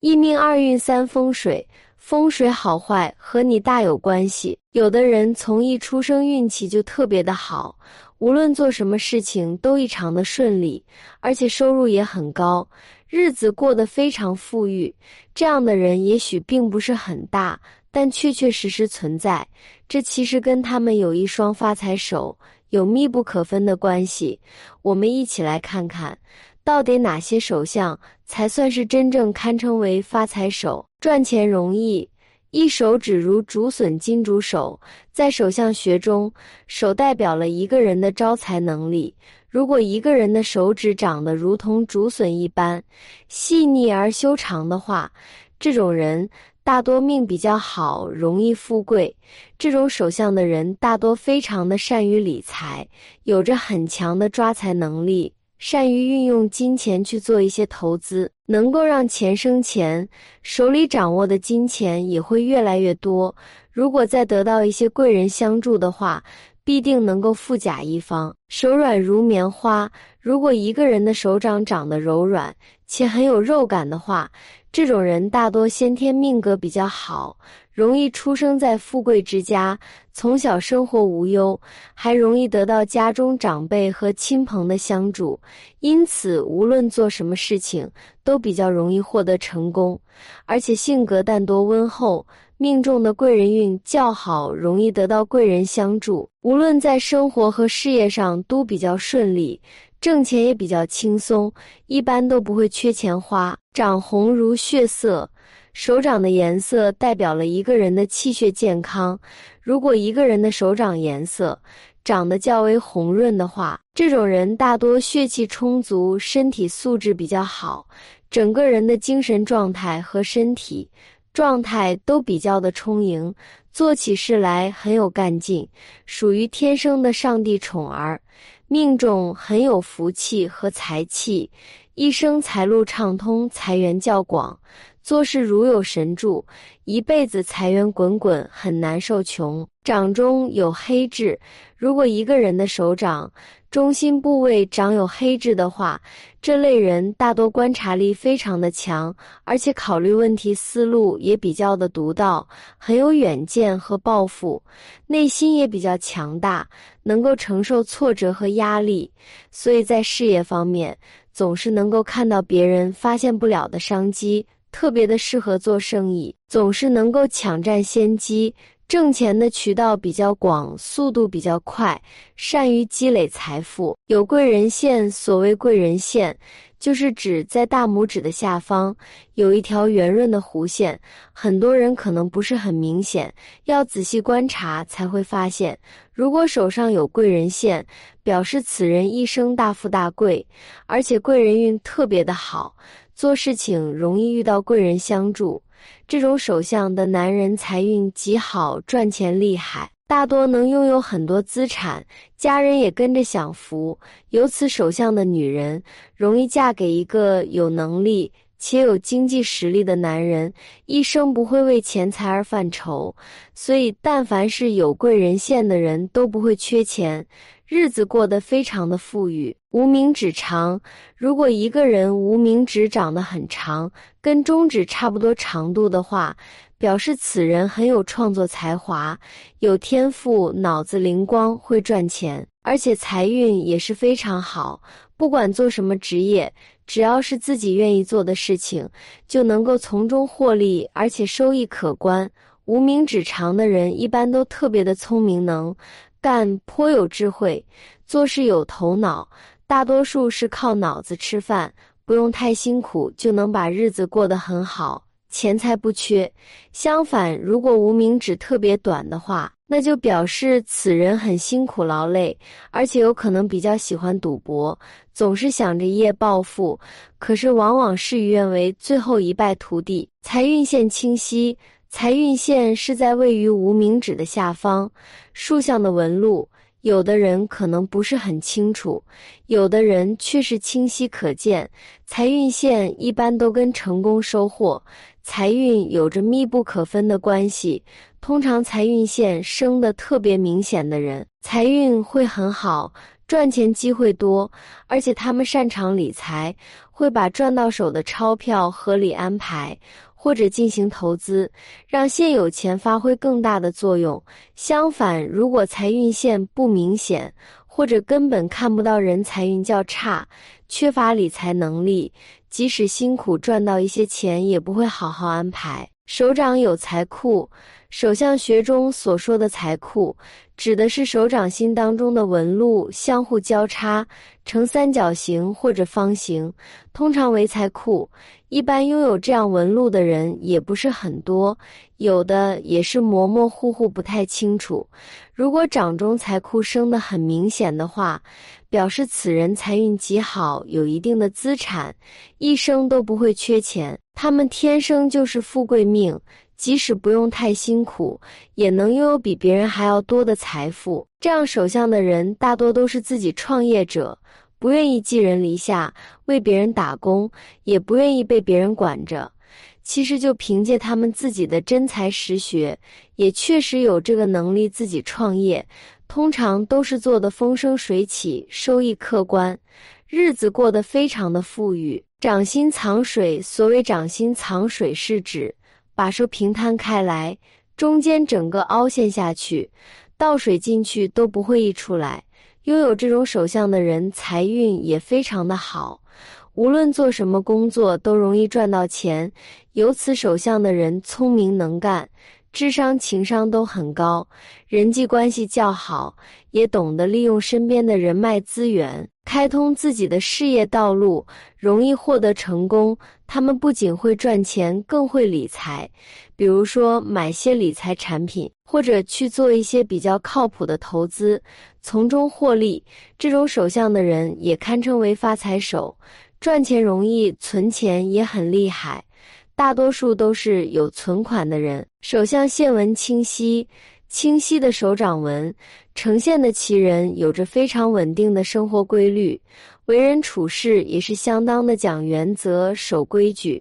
一命二运三风水，风水好坏和你大有关系。有的人从一出生运气就特别的好，无论做什么事情都异常的顺利，而且收入也很高，日子过得非常富裕。这样的人也许并不是很大，但确确实实存在。这其实跟他们有一双发财手有密不可分的关系。我们一起来看看。到底哪些手相才算是真正堪称为发财手？赚钱容易，一手指如竹笋，金竹手。在手相学中，手代表了一个人的招财能力。如果一个人的手指长得如同竹笋一般细腻而修长的话，这种人大多命比较好，容易富贵。这种手相的人大多非常的善于理财，有着很强的抓财能力。善于运用金钱去做一些投资，能够让钱生钱，手里掌握的金钱也会越来越多。如果再得到一些贵人相助的话，必定能够富甲一方。手软如棉花，如果一个人的手掌长得柔软且很有肉感的话，这种人大多先天命格比较好。容易出生在富贵之家，从小生活无忧，还容易得到家中长辈和亲朋的相助，因此无论做什么事情都比较容易获得成功，而且性格淡多温厚，命中的贵人运较好，容易得到贵人相助，无论在生活和事业上都比较顺利，挣钱也比较轻松，一般都不会缺钱花，长红如血色。手掌的颜色代表了一个人的气血健康。如果一个人的手掌颜色长得较为红润的话，这种人大多血气充足，身体素质比较好，整个人的精神状态和身体状态都比较的充盈，做起事来很有干劲，属于天生的上帝宠儿，命中很有福气和财气，一生财路畅通，财源较广。做事如有神助，一辈子财源滚滚，很难受穷。掌中有黑痣，如果一个人的手掌中心部位长有黑痣的话，这类人大多观察力非常的强，而且考虑问题思路也比较的独到，很有远见和抱负，内心也比较强大，能够承受挫折和压力，所以在事业方面总是能够看到别人发现不了的商机。特别的适合做生意，总是能够抢占先机，挣钱的渠道比较广，速度比较快，善于积累财富，有贵人线。所谓贵人线，就是指在大拇指的下方有一条圆润的弧线，很多人可能不是很明显，要仔细观察才会发现。如果手上有贵人线，表示此人一生大富大贵，而且贵人运特别的好。做事情容易遇到贵人相助，这种手相的男人财运极好，赚钱厉害，大多能拥有很多资产，家人也跟着享福。有此手相的女人，容易嫁给一个有能力且有经济实力的男人，一生不会为钱财而犯愁。所以，但凡是有贵人线的人，都不会缺钱。日子过得非常的富裕。无名指长，如果一个人无名指长得很长，跟中指差不多长度的话，表示此人很有创作才华，有天赋，脑子灵光，会赚钱，而且财运也是非常好。不管做什么职业，只要是自己愿意做的事情，就能够从中获利，而且收益可观。无名指长的人一般都特别的聪明能。干颇有智慧，做事有头脑，大多数是靠脑子吃饭，不用太辛苦就能把日子过得很好，钱财不缺。相反，如果无名指特别短的话，那就表示此人很辛苦劳累，而且有可能比较喜欢赌博，总是想着一夜暴富，可是往往事与愿违，最后一败涂地。财运线清晰。财运线是在位于无名指的下方，竖向的纹路，有的人可能不是很清楚，有的人却是清晰可见。财运线一般都跟成功、收获、财运有着密不可分的关系。通常财运线生的特别明显的人，财运会很好，赚钱机会多，而且他们擅长理财，会把赚到手的钞票合理安排。或者进行投资，让现有钱发挥更大的作用。相反，如果财运线不明显，或者根本看不到人财运较差，缺乏理财能力，即使辛苦赚到一些钱，也不会好好安排。手掌有财库，手相学中所说的财库，指的是手掌心当中的纹路相互交叉，呈三角形或者方形，通常为财库。一般拥有这样纹路的人也不是很多，有的也是模模糊糊，不太清楚。如果掌中财库生得很明显的话，表示此人财运极好，有一定的资产，一生都不会缺钱。他们天生就是富贵命，即使不用太辛苦，也能拥有比别人还要多的财富。这样手相的人大多都是自己创业者。不愿意寄人篱下，为别人打工，也不愿意被别人管着。其实就凭借他们自己的真才实学，也确实有这个能力自己创业。通常都是做的风生水起，收益可观，日子过得非常的富裕。掌心藏水，所谓掌心藏水，是指把手平摊开来，中间整个凹陷下去，倒水进去都不会溢出来。拥有这种手相的人，财运也非常的好，无论做什么工作都容易赚到钱。有此手相的人，聪明能干，智商情商都很高，人际关系较好，也懂得利用身边的人脉资源，开通自己的事业道路，容易获得成功。他们不仅会赚钱，更会理财。比如说，买些理财产品，或者去做一些比较靠谱的投资，从中获利。这种手相的人也堪称为发财手，赚钱容易，存钱也很厉害。大多数都是有存款的人。手相线纹清晰，清晰的手掌纹呈现的其人有着非常稳定的生活规律。为人处事也是相当的讲原则、守规矩，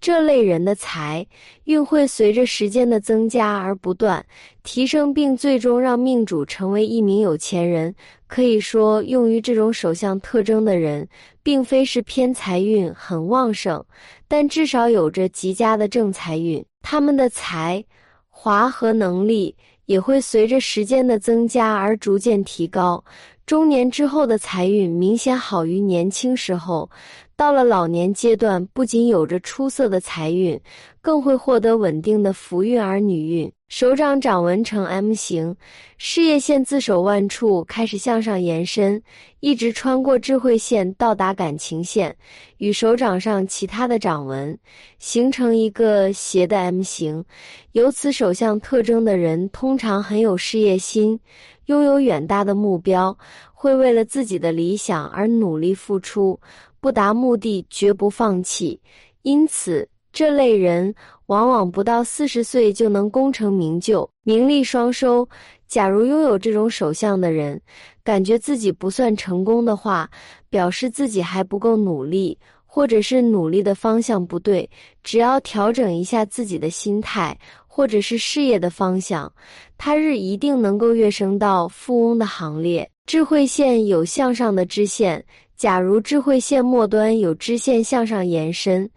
这类人的财运会随着时间的增加而不断提升，并最终让命主成为一名有钱人。可以说，用于这种手相特征的人，并非是偏财运很旺盛，但至少有着极佳的正财运。他们的才华和能力也会随着时间的增加而逐渐提高。中年之后的财运明显好于年轻时候，到了老年阶段，不仅有着出色的财运，更会获得稳定的福运儿女运。手掌掌纹呈 M 型，事业线自手腕处开始向上延伸，一直穿过智慧线到达感情线，与手掌上其他的掌纹形成一个斜的 M 型。有此手相特征的人，通常很有事业心，拥有远大的目标，会为了自己的理想而努力付出，不达目的绝不放弃。因此，这类人。往往不到四十岁就能功成名就、名利双收。假如拥有这种手相的人，感觉自己不算成功的话，表示自己还不够努力，或者是努力的方向不对。只要调整一下自己的心态，或者是事业的方向，他日一定能够跃升到富翁的行列。智慧线有向上的支线，假如智慧线末端有支线向上延伸。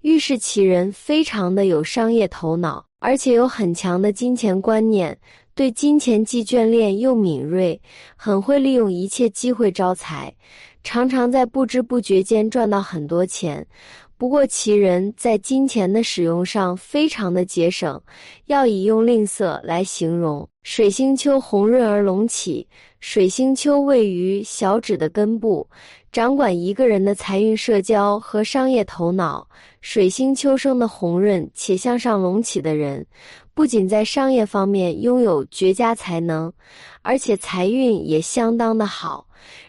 预示其人非常的有商业头脑，而且有很强的金钱观念，对金钱既眷恋又敏锐，很会利用一切机会招财，常常在不知不觉间赚到很多钱。不过其人在金钱的使用上非常的节省，要以用吝啬来形容。水星丘红润而隆起，水星丘位于小指的根部。掌管一个人的财运、社交和商业头脑。水星丘生的红润且向上隆起的人，不仅在商业方面拥有绝佳才能，而且财运也相当的好，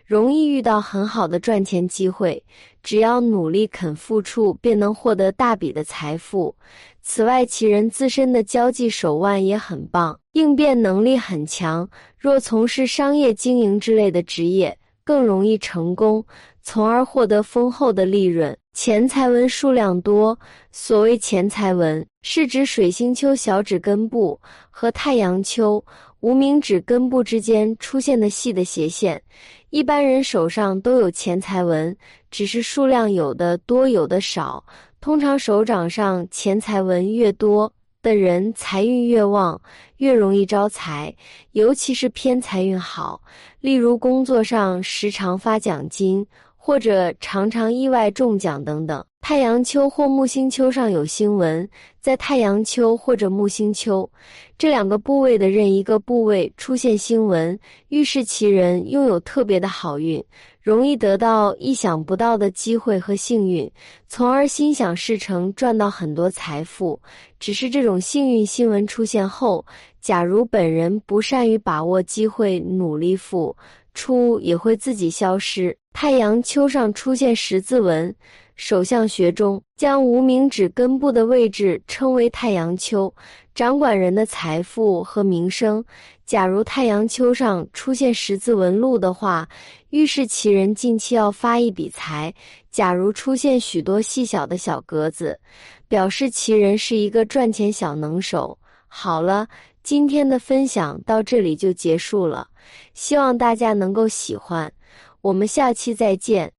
容易遇到很好的赚钱机会。只要努力肯付出，便能获得大笔的财富。此外，其人自身的交际手腕也很棒，应变能力很强。若从事商业经营之类的职业，更容易成功，从而获得丰厚的利润。钱财文数量多，所谓钱财文，是指水星丘小指根部和太阳丘无名指根部之间出现的细的斜线。一般人手上都有钱财纹，只是数量有的多，有的少。通常手掌上钱财纹越多的人，财运越旺，越容易招财，尤其是偏财运好，例如工作上时常发奖金。或者常常意外中奖等等。太阳丘或木星丘上有星纹，在太阳丘或者木星丘这两个部位的任一个部位出现星纹，预示其人拥有特别的好运，容易得到意想不到的机会和幸运，从而心想事成，赚到很多财富。只是这种幸运新闻出现后，假如本人不善于把握机会，努力付出，也会自己消失。太阳丘上出现十字纹，手相学中将无名指根部的位置称为太阳丘，掌管人的财富和名声。假如太阳丘上出现十字纹路的话，预示其人近期要发一笔财；假如出现许多细小的小格子，表示其人是一个赚钱小能手。好了，今天的分享到这里就结束了，希望大家能够喜欢。我们下期再见。